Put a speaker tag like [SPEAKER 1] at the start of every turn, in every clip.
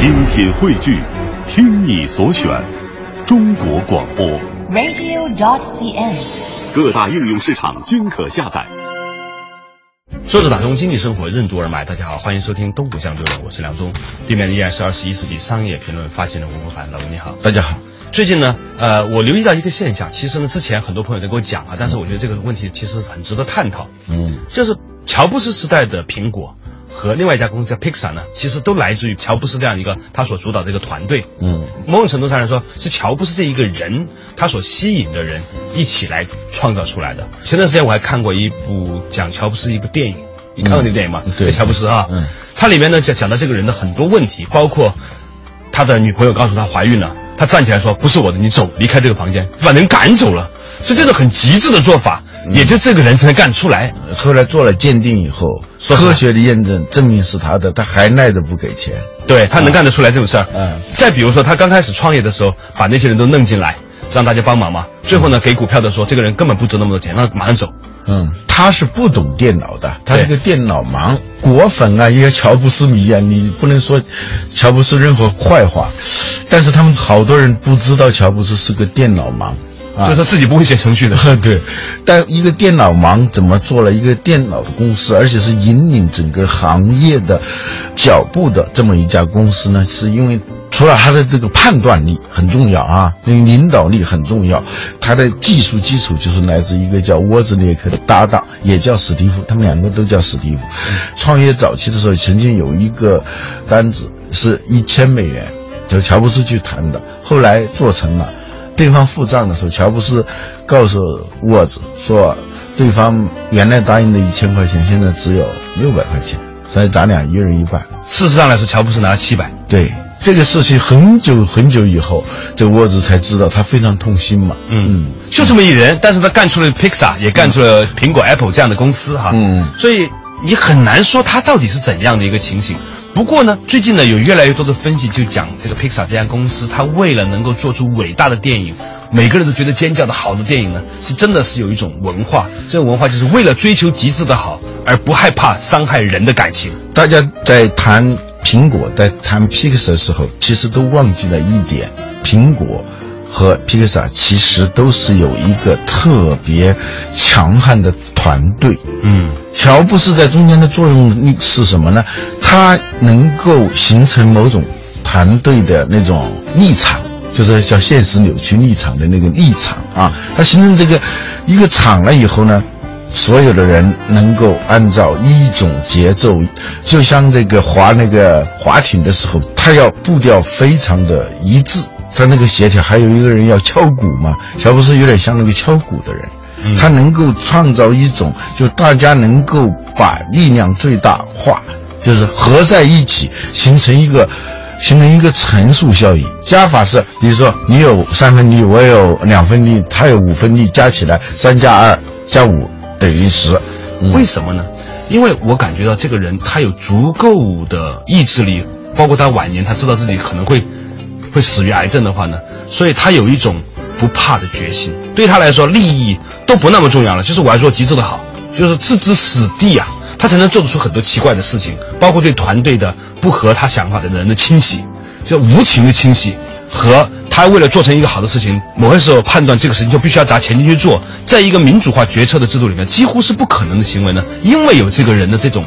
[SPEAKER 1] 精品汇聚，听你所选，中国广播。
[SPEAKER 2] radio.cn。
[SPEAKER 1] 各大应用市场均可下载。
[SPEAKER 3] 说着打通经济生活任督二脉，大家好，欢迎收听《东吴相对论》，我是梁忠。对面依然是二十一世纪商业评论发行人吴伯凡，老吴你好。
[SPEAKER 4] 大家好。
[SPEAKER 3] 最近呢，呃，我留意到一个现象，其实呢，之前很多朋友在跟我讲啊，但是我觉得这个问题其实很值得探讨。
[SPEAKER 4] 嗯，
[SPEAKER 3] 就是乔布斯时代的苹果和另外一家公司叫 Pixar 呢，其实都来自于乔布斯这样一个他所主导的一个团队。
[SPEAKER 4] 嗯，
[SPEAKER 3] 某种程度上来说，是乔布斯这一个人他所吸引的人一起来创造出来的。前段时间我还看过一部讲乔布斯一部电影，你看过那电影吗？
[SPEAKER 4] 嗯对
[SPEAKER 3] 乔布斯啊，
[SPEAKER 4] 嗯，
[SPEAKER 3] 它里面呢讲讲到这个人的很多问题，包括他的女朋友告诉他怀孕了，他站起来说不是我的，你走，离开这个房间，把人赶走了。是这种很极致的做法，
[SPEAKER 4] 嗯
[SPEAKER 3] 也就这个人才能干出来。
[SPEAKER 4] 后来做了鉴定以后，
[SPEAKER 3] 说
[SPEAKER 4] 科学的验证证明是他的，他还赖着不给钱。
[SPEAKER 3] 对他能干得出来这种事儿。
[SPEAKER 4] 嗯
[SPEAKER 3] 再比如说，他刚开始创业的时候，把那些人都弄进来，让大家帮忙嘛。最后呢，给股票的说这个人根本不值那么多钱，让他马上走。
[SPEAKER 4] 嗯，他是不懂电脑的，他是个电脑盲。果粉啊，一个乔布斯迷啊，你不能说乔布斯任何坏话，但是他们好多人不知道乔布斯是个电脑盲。啊
[SPEAKER 3] 就是他自己不会写程序的。
[SPEAKER 4] 对，但一个电脑盲怎么做了一个电脑的公司，而且是引领整个行业的脚步的这么一家公司呢？是因为除了他的这个判断力很重要啊，那个领导力很重要，他的技术基础就是来自一个叫沃兹列克的搭档，也叫史蒂夫，他们两个都叫史蒂夫。创业早期的时候，曾经有一个单子是一千美元，就乔布斯去谈的，后来做成了。对方付账的时候，乔布斯告诉沃兹说，对方原来答应的一千块钱，现在只有六百块钱，所以咱俩一人一半。
[SPEAKER 3] 事实上来说，乔布斯拿了七百。
[SPEAKER 4] 对这个事情，很久很久以后，这沃兹才知道，他非常痛心嘛。
[SPEAKER 3] 嗯，就这么一人，但是他干出了 Pixar，也干出了苹果、Apple 这样的公司哈。
[SPEAKER 4] 嗯
[SPEAKER 3] 所以你很难说他到底是怎样的一个情形。不过呢，最近呢有越来越多的分析就讲这个 Pixar 这家公司，它为了能够做出伟大的电影，每个人都觉得尖叫的好的电影呢，是真的是有一种文化，这种文化就是为了追求极致的好，而不害怕伤害人的感情。
[SPEAKER 4] 大家在谈苹果、在谈 Pixar 的时候，其实都忘记了一点：苹果和 Pixar 其实都是有一个特别强悍的团队。
[SPEAKER 3] 嗯，
[SPEAKER 4] 乔布斯在中间的作用是什么呢？他能够形成某种团队的那种立场，就是叫现实扭曲立场的那个立场啊。他形成这个一个场了以后呢，所有的人能够按照一种节奏，就像这个划那个划艇的时候，他要步调非常的一致，他那个协调。还有一个人要敲鼓嘛，乔布斯有点像那个敲鼓的人。他能够创造一种，就大家能够把力量最大化，就是合在一起，形成一个，形成一个乘数效应。加法是，比如说你有三分力，我有两分力，他有五分力，加起来三加二加五等于十。嗯
[SPEAKER 3] 为什么呢？因为我感觉到这个人他有足够的意志力，包括他晚年他知道自己可能会会死于癌症的话呢，所以他有一种不怕的决心。对他来说，利益都不那么重要了，就是我要做极致的好，就是置之死地啊，他才能做得出很多奇怪的事情，包括对团队的不合他想法的人的清洗，就无情的清洗和。他为了做成一个好的事情，某些时候判断这个事情就必须要砸钱进去做，在一个民主化决策的制度里面，几乎是不可能的行为呢。因为有这个人的这种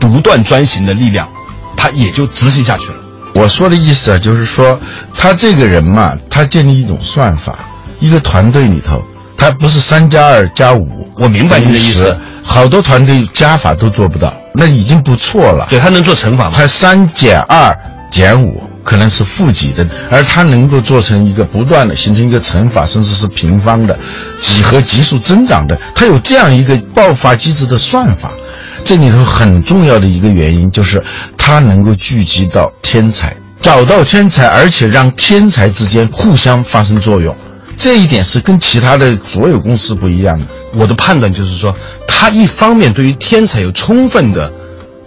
[SPEAKER 3] 独断专行的力量，他也就执行下去了。
[SPEAKER 4] 我说的意思啊，就是说他这个人嘛，他建立一种算法，一个团队里头，他不是三加二加五，
[SPEAKER 3] 我明白你的意思
[SPEAKER 4] 等于10好多团队加法都做不到，那已经不错了。
[SPEAKER 3] 对他能做乘法吗？
[SPEAKER 4] 它三减二减五可能是负几的，而它能够做成一个不断的形成一个乘法，甚至是平方的几何级数增长的，它有这样一个爆发机制的算法。这里头很重要的一个原因就是它能够聚集到天才，找到天才，而且让天才之间互相发生作用。这一点是跟其他的所有公司不一样的。
[SPEAKER 3] 我的判断就是说，他一方面对于天才有充分的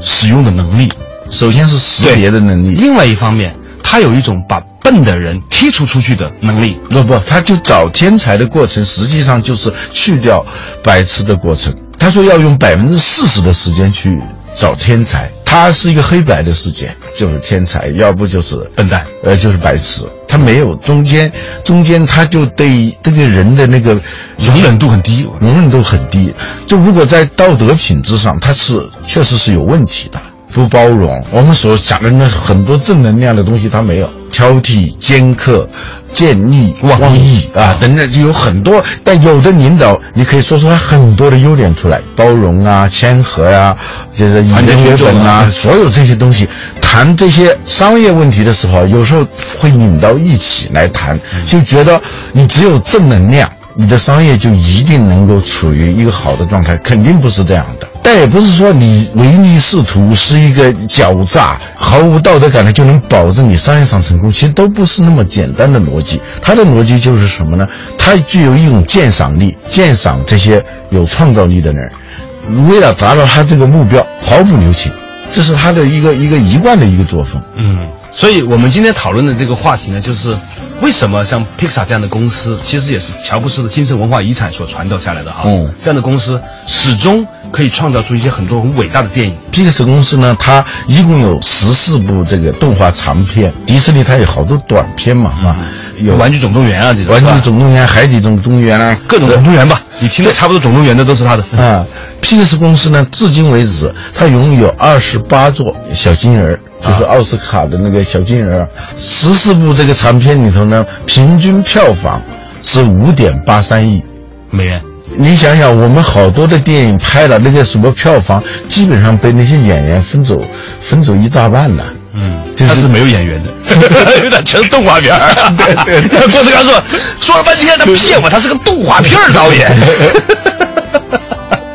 [SPEAKER 3] 使用的能力，
[SPEAKER 4] 首先是识别的能力，
[SPEAKER 3] 另外一方面，他有一种把笨的人剔除出去的能力。
[SPEAKER 4] 不不，他就找天才的过程，实际上就是去掉白痴的过程。他说要用百分之四十的时间去找天才，他是一个黑白的世界，就是天才，要不就是
[SPEAKER 3] 笨蛋，
[SPEAKER 4] 呃，就是白痴。他没有中间，中间他就对这个人的那个
[SPEAKER 3] 容忍度很低，
[SPEAKER 4] 容忍度很低。就如果在道德品质上，他是确实是有问题的，不包容。我们所讲的那很多正能量的东西，他没有挑剔、尖刻。见利忘义啊，等等，就有很多。但有的领导，你可以说出他很多的优点出来，包容啊，谦和呀，就是以人为本啊，所有这些东西。谈这些商业问题的时候，有时候会拧到一起来谈，就觉得你只有正能量。你的商业就一定能够处于一个好的状态，肯定不是这样的。但也不是说你唯利是图是一个狡诈、毫无道德感的就能保证你商业上成功，其实都不是那么简单的逻辑。它的逻辑就是什么呢？它具有一种鉴赏力，鉴赏这些有创造力的人，为了达到他这个目标，毫不留情，这是他的一个一个一贯的一个作风。
[SPEAKER 3] 嗯。所以，我们今天讨论的这个话题呢，就是为什么像 Pixar 这样的公司，其实也是乔布斯的精神文化遗产所传导下来的哈。嗯，这样的公司始终可以创造出一些很多很伟大的电影。
[SPEAKER 4] Pixar 公司呢，它一共有十四部这个动画长片，迪士尼它有好多短片嘛，啊，
[SPEAKER 3] 有《玩具总动员》啊，这种《
[SPEAKER 4] 玩具总动员》《海底总动员》啊，
[SPEAKER 3] 各种总动员吧，你听的差不多，总动员的都是他的。
[SPEAKER 4] 啊，Pixar 公司呢，至今为止，它拥有二十八座小金人。就是奥斯卡的那个小金人，十四部这个长片里头呢，平均票房是五点八三亿
[SPEAKER 3] 美元。
[SPEAKER 4] 你想想，我们好多的电影拍了那些什么票房，基本上被那些演员分走，分走一大半了。
[SPEAKER 3] 嗯，他是没有演员的，有点全是动画片
[SPEAKER 4] 对 对，
[SPEAKER 3] 郭德纲说说了半天他骗我，他是个动画片导演。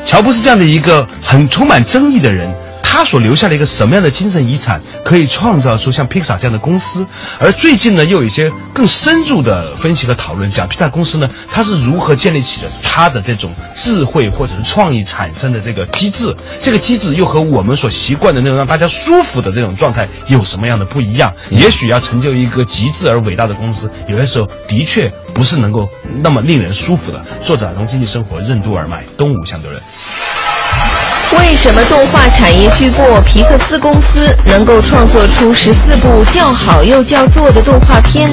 [SPEAKER 3] 乔布斯这样的一个很充满争议的人。他所留下了一个什么样的精神遗产，可以创造出像 Pixar 这样的公司？而最近呢，又有一些更深入的分析和讨论，讲 Pixar 公司呢，它是如何建立起的它的这种智慧或者是创意产生的这个机制？这个机制又和我们所习惯的那种让大家舒服的这种状态有什么样的不一样？也许要成就一个极致而伟大的公司，有些时候的确不是能够那么令人舒服的。作者从经济生活任督二脉，东吴相对论。
[SPEAKER 5] 为什么动画产业巨擘皮克斯公司能够创作出十四部叫好又叫座的动画片？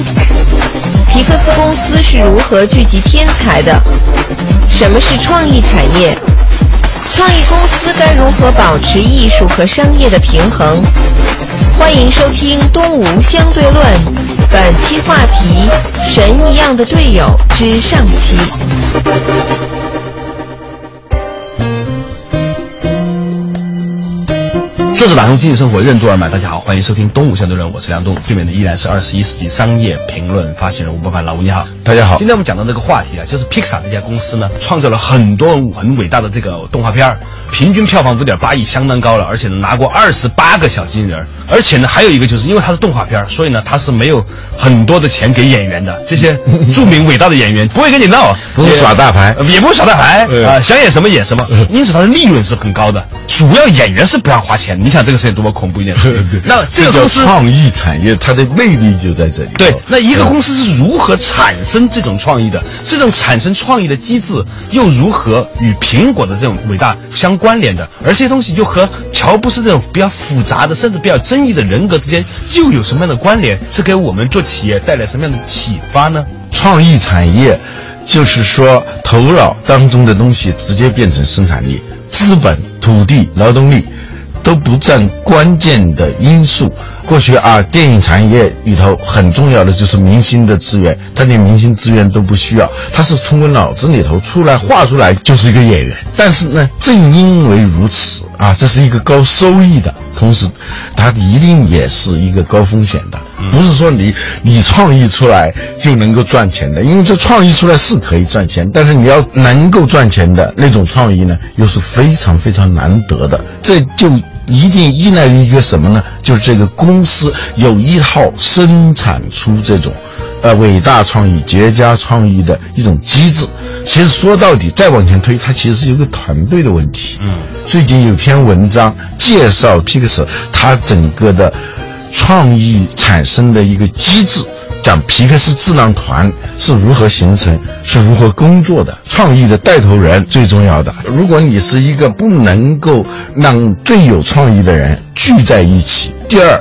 [SPEAKER 5] 皮克斯公司是如何聚集天才的？什么是创意产业？创意公司该如何保持艺术和商业的平衡？欢迎收听《东吴相对论》，本期话题：神一样的队友之上期。
[SPEAKER 3] 坐着打通经济生活任督二脉，大家好，欢迎收听东吴相对论，我是梁东，对面的依然是二十一世纪商业评论发行人吴伯凡，老吴你好，
[SPEAKER 4] 大家好。
[SPEAKER 3] 今天我们讲到这个话题啊，就是 Pixar 这家公司呢，创造了很多很伟大的这个动画片儿，平均票房五点八亿，相当高了，而且呢拿过二十八个小金人，而且呢还有一个就是因为它是动画片儿，所以呢它是没有很多的钱给演员的，这些著名伟大的演员不会跟你闹，
[SPEAKER 4] 不会耍大牌，
[SPEAKER 3] 也不会耍大牌啊，想演什么演什么，因此它的利润是很高的，主要演员是不要花钱。你想这个事情多么恐怖一件事？那这个公司
[SPEAKER 4] 创意产业，它的魅力就在这里。
[SPEAKER 3] 对，那一个公司是如何产生这种创意的？这种产生创意的机制又如何与苹果的这种伟大相关联的？而这些东西又和乔布斯这种比较复杂的，甚至比较争议的人格之间又有什么样的关联？是给我们做企业带来什么样的启发呢？
[SPEAKER 4] 创意产业就是说，头脑当中的东西直接变成生产力，资本、土地、劳动力。都不占关键的因素。过去啊，电影产业里头很重要的就是明星的资源，他连明星资源都不需要，他是通过脑子里头出来画出来就是一个演员。但是呢，正因为如此啊，这是一个高收益的，同时，它一定也是一个高风险的。不是说你你创意出来就能够赚钱的，因为这创意出来是可以赚钱，但是你要能够赚钱的那种创意呢，又是非常非常难得的。这就。一定依赖于一个什么呢？就是这个公司有一套生产出这种，呃，伟大创意、绝佳创意的一种机制。其实说到底，再往前推，它其实是一个团队的问题。嗯，最近有篇文章介绍 Pixar 它整个的创意产生的一个机制。讲皮克斯智囊团是如何形成，是如何工作的，创意的带头人最重要的。如果你是一个不能够让最有创意的人聚在一起，第二。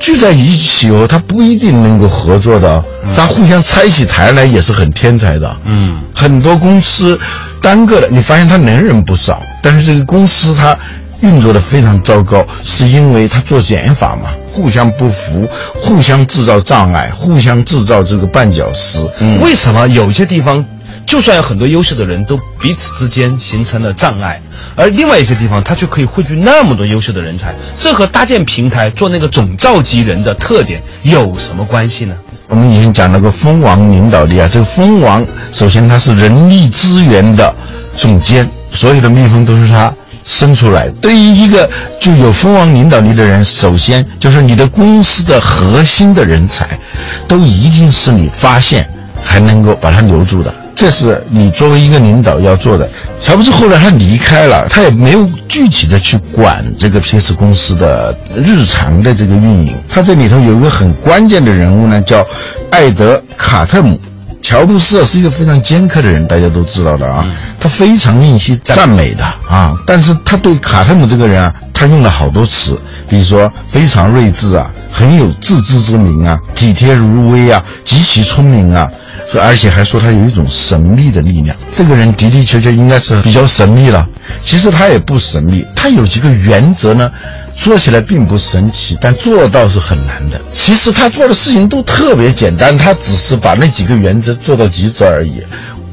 [SPEAKER 4] 聚在一起哦，他不一定能够合作的，他互相拆起台来也是很天才的。
[SPEAKER 3] 嗯，
[SPEAKER 4] 很多公司单个的，你发现他能人不少，但是这个公司它运作的非常糟糕，是因为他做减法嘛，互相不服，互相制造障碍，互相制造这个绊脚石。嗯，
[SPEAKER 3] 为什么有些地方？就算有很多优秀的人都彼此之间形成了障碍，而另外一些地方他却可以汇聚那么多优秀的人才，这和搭建平台做那个总召集人的特点有什么关系呢？
[SPEAKER 4] 我们以前讲那个蜂王领导力啊，这个蜂王首先他是人力资源的总监，所有的蜜蜂都是他生出来。对于一个具有蜂王领导力的人，首先就是你的公司的核心的人才，都一定是你发现还能够把他留住的。这是你作为一个领导要做的。乔布斯后来他离开了，他也没有具体的去管这个 PS 公司的日常的这个运营。他这里头有一个很关键的人物呢，叫艾德·卡特姆。乔布斯是一个非常尖刻的人，大家都知道的啊。他非常吝惜赞美的啊，但是他对卡特姆这个人啊，他用了好多词，比如说非常睿智啊，很有自知之明啊，体贴如微啊，极其聪明啊。而且还说他有一种神秘的力量，这个人的的确确应该是比较神秘了。其实他也不神秘，他有几个原则呢，做起来并不神奇，但做到是很难的。其实他做的事情都特别简单，他只是把那几个原则做到极致而已。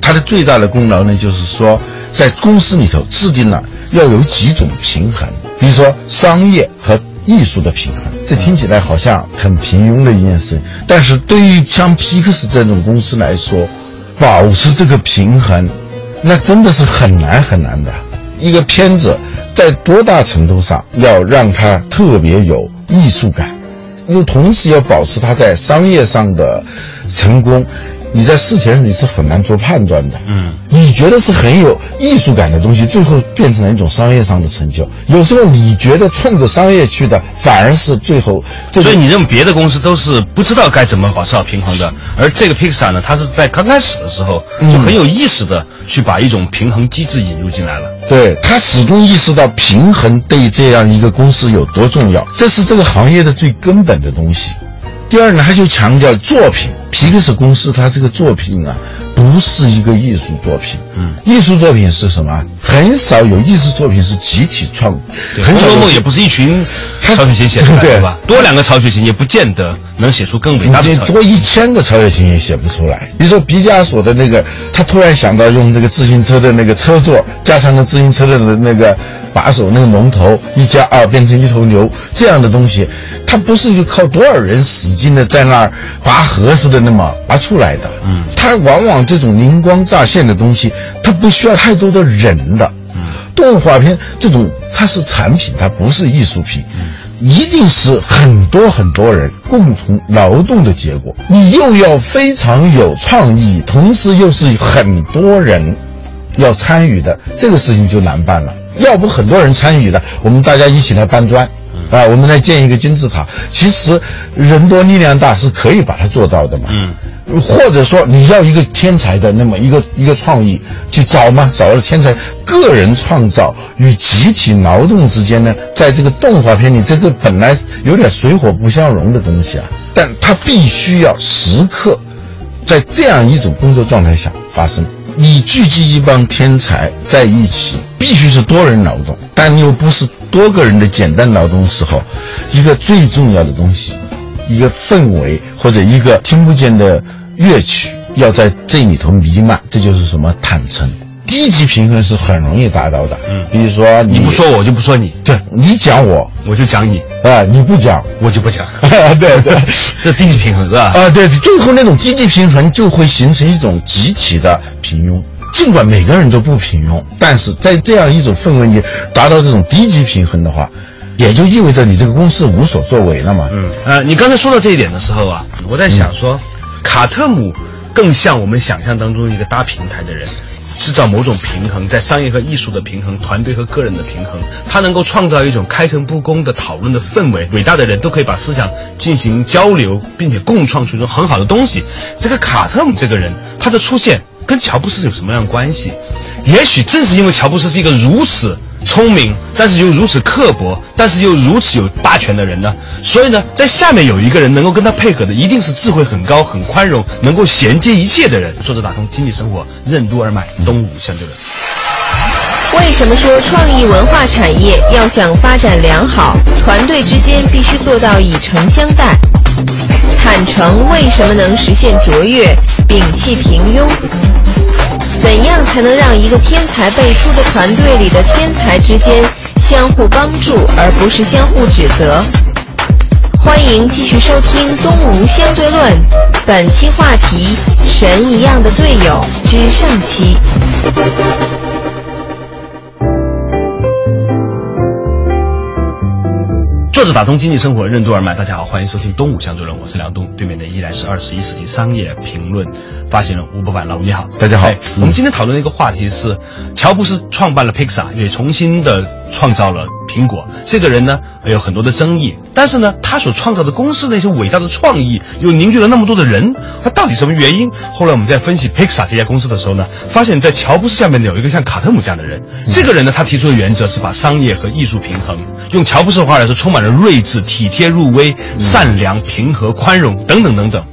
[SPEAKER 4] 他的最大的功劳呢，就是说在公司里头制定了要有几种平衡，比如说商业和。艺术的平衡，这听起来好像很平庸的一件事，但是对于像皮克斯这种公司来说，保持这个平衡，那真的是很难很难的。一个片子在多大程度上要让他特别有艺术感，又同时要保持他在商业上的成功。你在事前你是很难做判断的，
[SPEAKER 3] 嗯，
[SPEAKER 4] 你觉得是很有艺术感的东西，最后变成了一种商业上的成就。有时候你觉得冲着商业去的，反而是最后。
[SPEAKER 3] 所以你认为别的公司都是不知道该怎么保持好平衡的，而这个 Pixar 呢，它是在刚开始的时候就很有意识的去把一种平衡机制引入进来了。
[SPEAKER 4] 对他始终意识到平衡对这样一个公司有多重要，这是这个行业的最根本的东西。第二呢，他就强调作品。皮克斯公司它这个作品啊，不是一个艺术作品。
[SPEAKER 3] 嗯，
[SPEAKER 4] 艺术作品是什么？很少有艺术作品是集体创。
[SPEAKER 3] 红楼梦也不是一群曹雪芹写出来的吧？多两个曹雪芹也不见得能写出更伟大的。
[SPEAKER 4] 多一千个曹雪芹也写不出来。比如说毕加索的那个，他突然想到用那个自行车的那个车座加上了自行车的那个把手，那个龙头一加二变成一头牛这样的东西。他不是就靠多少人使劲的在那儿拔河似的那么拔出来的，
[SPEAKER 3] 嗯，
[SPEAKER 4] 它往往这种灵光乍现的东西，它不需要太多的人的，
[SPEAKER 3] 嗯，
[SPEAKER 4] 动画片这种它是产品，它不是艺术品，一定是很多很多人共同劳动的结果。你又要非常有创意，同时又是很多人要参与的，这个事情就难办了。要不很多人参与的，我们大家一起来搬砖。啊，我们来建一个金字塔，其实人多力量大是可以把它做到的嘛。
[SPEAKER 3] 嗯，
[SPEAKER 4] 或者说你要一个天才的那么一个一个创意，去找嘛，找了天才，个人创造与集体劳动之间呢，在这个动画片里，这个本来有点水火不相容的东西啊，但它必须要时刻在这样一种工作状态下发生。你聚集一帮天才在一起，必须是多人劳动，但又不是多个人的简单劳动时候，一个最重要的东西，一个氛围或者一个听不见的乐曲要在这里头弥漫，这就是什么坦诚。低级平衡是很容易达到的，
[SPEAKER 3] 嗯，
[SPEAKER 4] 比如说
[SPEAKER 3] 你不说我就不说你，
[SPEAKER 4] 对你讲我。
[SPEAKER 3] 我就讲你，
[SPEAKER 4] 啊，你不讲。
[SPEAKER 3] 我就不讲，
[SPEAKER 4] 对 对，
[SPEAKER 3] 这低级平衡是吧？
[SPEAKER 4] 啊，对，最后那种低级平衡就会形成一种集体的平庸。尽管每个人都不平庸，但是在这样一种氛围里达到这种低级平衡的话，也就意味着你这个公司无所作为了嘛。
[SPEAKER 3] 嗯，呃，你刚才说到这一点的时候啊，我在想说，卡特姆更像我们想象当中一个搭平台的人。制造某种平衡，在商业和艺术的平衡，团队和个人的平衡，他能够创造一种开诚布公的讨论的氛围。伟大的人都可以把思想进行交流，并且共创出一种很好的东西。这个卡特姆这个人，他的出现跟乔布斯有什么样关系？也许正是因为乔布斯是一个如此。聪明，但是又如此刻薄，但是又如此有大权的人呢？所以呢，在下面有一个人能够跟他配合的，一定是智慧很高、很宽容、能够衔接一切的人。作者打通经济生活任督二脉，东吴相对论。
[SPEAKER 5] 为什么说创意文化产业要想发展良好，团队之间必须做到以诚相待？坦诚为什么能实现卓越，摒弃平庸？怎样才能让一个天才辈出的团队里的天才之间相互帮助，而不是相互指责？欢迎继续收听《东吴相对论》，本期话题：神一样的队友之上期。
[SPEAKER 3] 作者打通经济生活任督二脉，大家好，欢迎收听东吴相对论，我是梁东，对面的依然是二十一世纪商业评论发行人吴伯凡，老吴你好，
[SPEAKER 4] 大家好。
[SPEAKER 3] 我们今天讨论的一个话题是，乔布斯创办了 Pixar，也重新的创造了苹果。这个人呢有很多的争议，但是呢，他所创造的公司那些伟大的创意，又凝聚了那么多的人，他到底什么原因？后来我们在分析 Pixar 这家公司的时候呢，发现，在乔布斯下面有一个像卡特姆这样的人。这个人呢，他提出的原则是把商业和艺术平衡。用乔布斯的话来说，充满了睿智、体贴入微、善良、平和、宽容等等等等。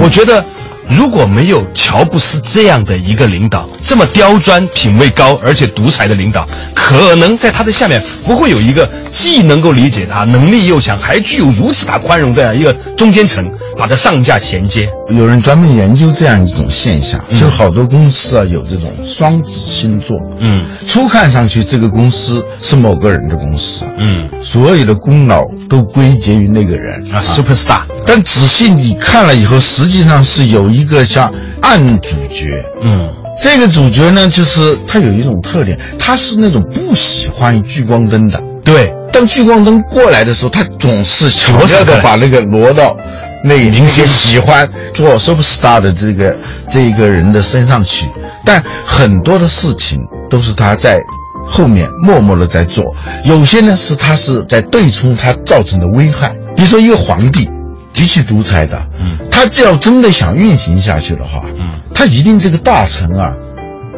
[SPEAKER 3] 我觉得。如果没有乔布斯这样的一个领导，这么刁钻、品味高而且独裁的领导，可能在他的下面不会有一个既能够理解他、能力又强，还具有如此大宽容这样一个中间层，把他上下衔接。
[SPEAKER 4] 有人专门研究这样一种现象，就好多公司啊有这种双子星座。嗯，初看上去这个公司是某个人的公司。嗯，所有的功劳都归结于那个人
[SPEAKER 3] 啊，super star。
[SPEAKER 4] 但仔细你看了以后，实际上是有一个像暗主角。嗯，这个主角呢，就是他有一种特点，他是那种不喜欢聚光灯的。
[SPEAKER 3] 对，
[SPEAKER 4] 当聚光灯过来的时候，他总是巧妙的把那个挪到那明星喜欢做 super star 的这个这一个人的身上去。但很多的事情都是他在后面默默的在做，有些呢是他是在对冲他造成的危害。比如说一个皇帝。极其独裁的，嗯，他要真的想运行下去的话，嗯，他一定这个大臣啊，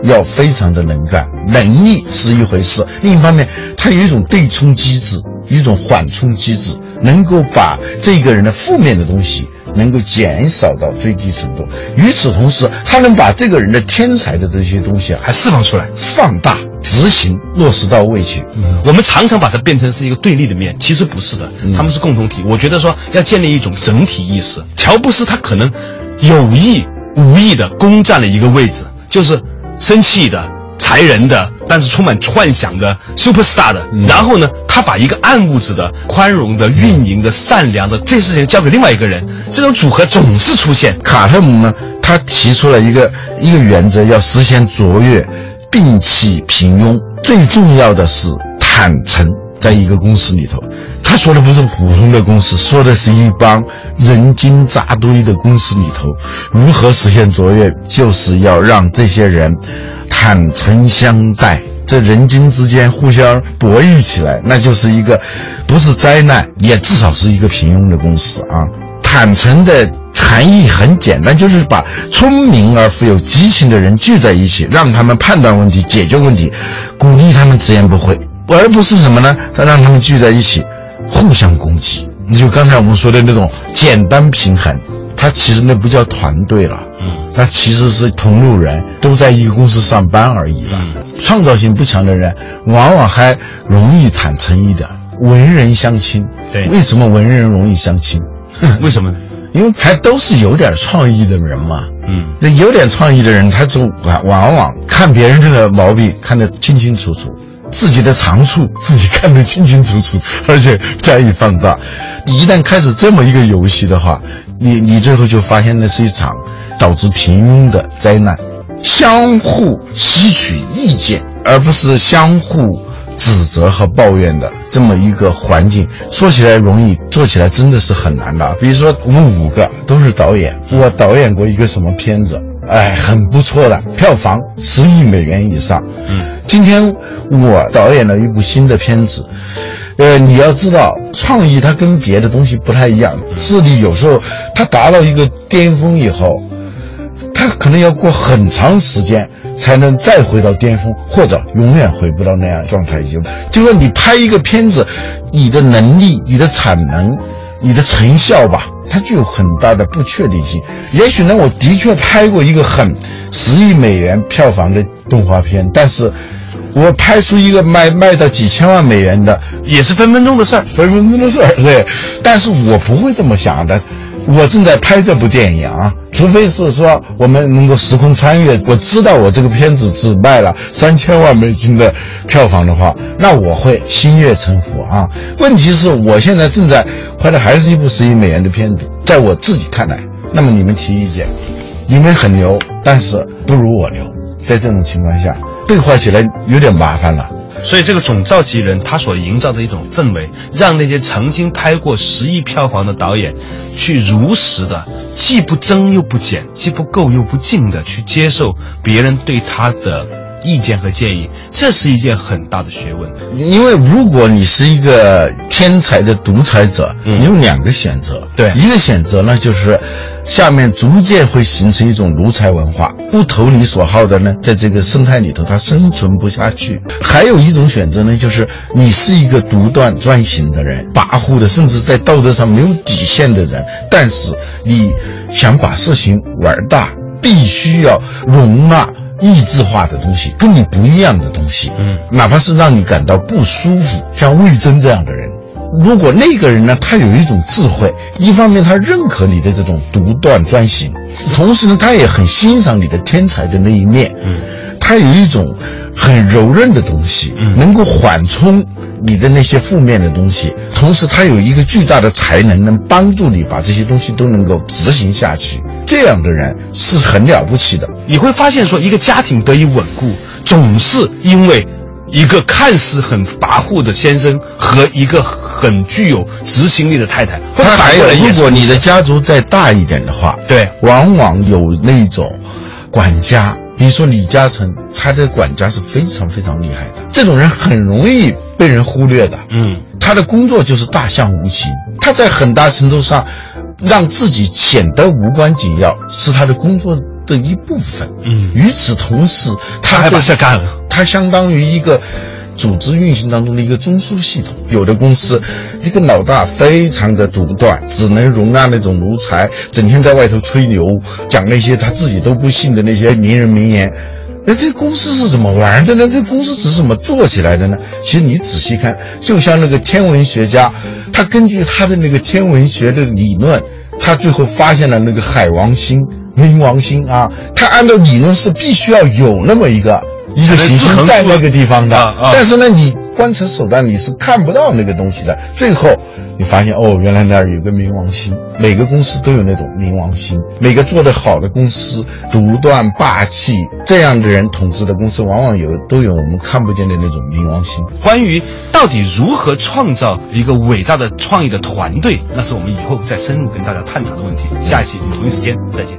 [SPEAKER 4] 要非常的能干，能力是一回事，另一方面，他有一种对冲机制，一种缓冲机制，能够把这个人的负面的东西能够减少到最低程度。与此同时，他能把这个人的天才的这些东西啊，
[SPEAKER 3] 还释放出来，
[SPEAKER 4] 放大。执行落实到位去，
[SPEAKER 3] 我们常常把它变成是一个对立的面，其实不是的，他们是共同体。我觉得说要建立一种整体意识。乔布斯他可能有意无意的攻占了一个位置，就是生气的、裁人的，但是充满幻想的 super star 的。然后呢，他把一个暗物质的、宽容的、运营的、善良的这事情交给另外一个人，这种组合总是出现。
[SPEAKER 4] 卡特姆呢，他提出了一个一个原则，要实现卓越。摒弃平庸，最重要的是坦诚。在一个公司里头，他说的不是普通的公司，说的是一帮人精扎堆的公司里头，如何实现卓越，就是要让这些人坦诚相待，这人精之间互相博弈起来，那就是一个不是灾难，也至少是一个平庸的公司啊。坦诚的含义很简单，就是把聪明而富有激情的人聚在一起，让他们判断问题、解决问题，鼓励他们直言不讳，而不是什么呢？他让他们聚在一起，互相攻击。你就刚才我们说的那种简单平衡，他其实那不叫团队了，嗯，他其实是同路人，都在一个公司上班而已了。创造性不强的人，往往还容易坦诚一点，文人相亲。
[SPEAKER 3] 对，
[SPEAKER 4] 为什么文人容易相亲？
[SPEAKER 3] 为什么呢？
[SPEAKER 4] 因为还都是有点创意的人嘛。嗯，那有点创意的人，他总往往往看别人的毛病看得清清楚楚，自己的长处 自己看得清清楚楚，而且加以放大。你一旦开始这么一个游戏的话，你你最后就发现那是一场导致平庸的灾难，相互吸取意见，而不是相互。指责和抱怨的这么一个环境，说起来容易，做起来真的是很难的。比如说，我们五个都是导演，我导演过一个什么片子，哎，很不错的，票房十亿美元以上。
[SPEAKER 3] 嗯，
[SPEAKER 4] 今天我导演了一部新的片子，呃，你要知道，创意它跟别的东西不太一样，智力有时候它达到一个巅峰以后，它可能要过很长时间才能再回到巅峰，或者永远回不到那样状态。就就说你拍一个片子，你的能力、你的产能、你的成效吧，它具有很大的不确定性。也许呢，我的确拍过一个很十亿美元票房的动画片，但是我拍出一个卖卖到几千万美元的，
[SPEAKER 3] 也是分分钟的事儿。
[SPEAKER 4] 分分钟的事儿，对。但是我不会这么想的，我正在拍这部电影啊，除非是说我们能够时空穿越，我知道我这个片子只卖了三千万美金的票房的话，那我会心悦诚服啊。问题是我现在正在拍的还是一部十亿美元的片子，在我自己看来，那么你们提意见，你们很牛，但是不如我牛，在这种情况下，对话起来有点麻烦了。
[SPEAKER 3] 所以这个总召集人他所营造的一种氛围，让那些曾经拍过十亿票房的导演，去如实的，既不增又不减，既不够又不进的去接受别人对他的意见和建议，这是一件很大的学问。
[SPEAKER 4] 因为如果你是一个天才的独裁者，
[SPEAKER 3] 嗯
[SPEAKER 4] 你有两个选择。
[SPEAKER 3] 对
[SPEAKER 4] 一个选择呢，就是下面逐渐会形成一种奴才文化，不投你所好的呢，在这个生态里头它生存不下去。还有一种选择呢，就是你是一个独断专行的人，跋扈的，甚至在道德上没有底线的人，但是你想把事情玩大，必须要容纳。意志化的东西，跟你不一样的东西，
[SPEAKER 3] 嗯，
[SPEAKER 4] 哪怕是让你感到不舒服，像魏征这样的人，如果那个人呢，他有一种智慧，一方面他认可你的这种独断专行，同时呢，他也很欣赏你的天才的那一面，
[SPEAKER 3] 嗯，
[SPEAKER 4] 他有一种很柔韧的东西，
[SPEAKER 3] 嗯
[SPEAKER 4] 能够缓冲你的那些负面的东西，同时他有一个巨大的才能，能帮助你把这些东西都能够执行下去。这样的人是很了不起的。
[SPEAKER 3] 你会发现说，一个家庭得以稳固，总是因为一个看似很跋扈的先生和一个很具有执行力的太太。或者
[SPEAKER 4] 他还有
[SPEAKER 3] 反过来，
[SPEAKER 4] 如果你的家族再大一点的话，
[SPEAKER 3] 对
[SPEAKER 4] 往往有那种管家，比如说李嘉诚，他的管家是非常非常厉害的。这种人很容易被人忽略的。
[SPEAKER 3] 嗯，
[SPEAKER 4] 他的工作就是大象无形，他在很大程度上让自己显得无关紧要，是他的工作的一部分。
[SPEAKER 3] 嗯
[SPEAKER 4] 与此同时，
[SPEAKER 3] 他还把
[SPEAKER 4] 对
[SPEAKER 3] 事干了。
[SPEAKER 4] 他相当于一个组织运行当中的一个中枢系统。有的公司，一个老大非常的独断，只能容纳那种奴才，整天在外头吹牛，讲那些他自己都不信的那些名人名言。那这公司是怎么玩的呢？这公司是怎么做起来的呢？其实你仔细看，就像那个天文学家，他根据他的那个天文学的理论，他最后发现了那个海王星、冥王星啊，他按照理论是必须要有那么一个一个行星在那个地方的，
[SPEAKER 3] 啊啊
[SPEAKER 4] 但是呢，你观测手段你是看不到那个东西的。最后你发现哦，原来那儿有个冥王星，每个公司都有那种冥王星，每个做得好的公司，独断霸气这样的人统治的公司，往往有都有我们看不见的那种冥王星。
[SPEAKER 3] 关于到底如何创造一个伟大的创意的团队，那是我们以后再深入跟大家探讨的问题。下一期同一时间再见。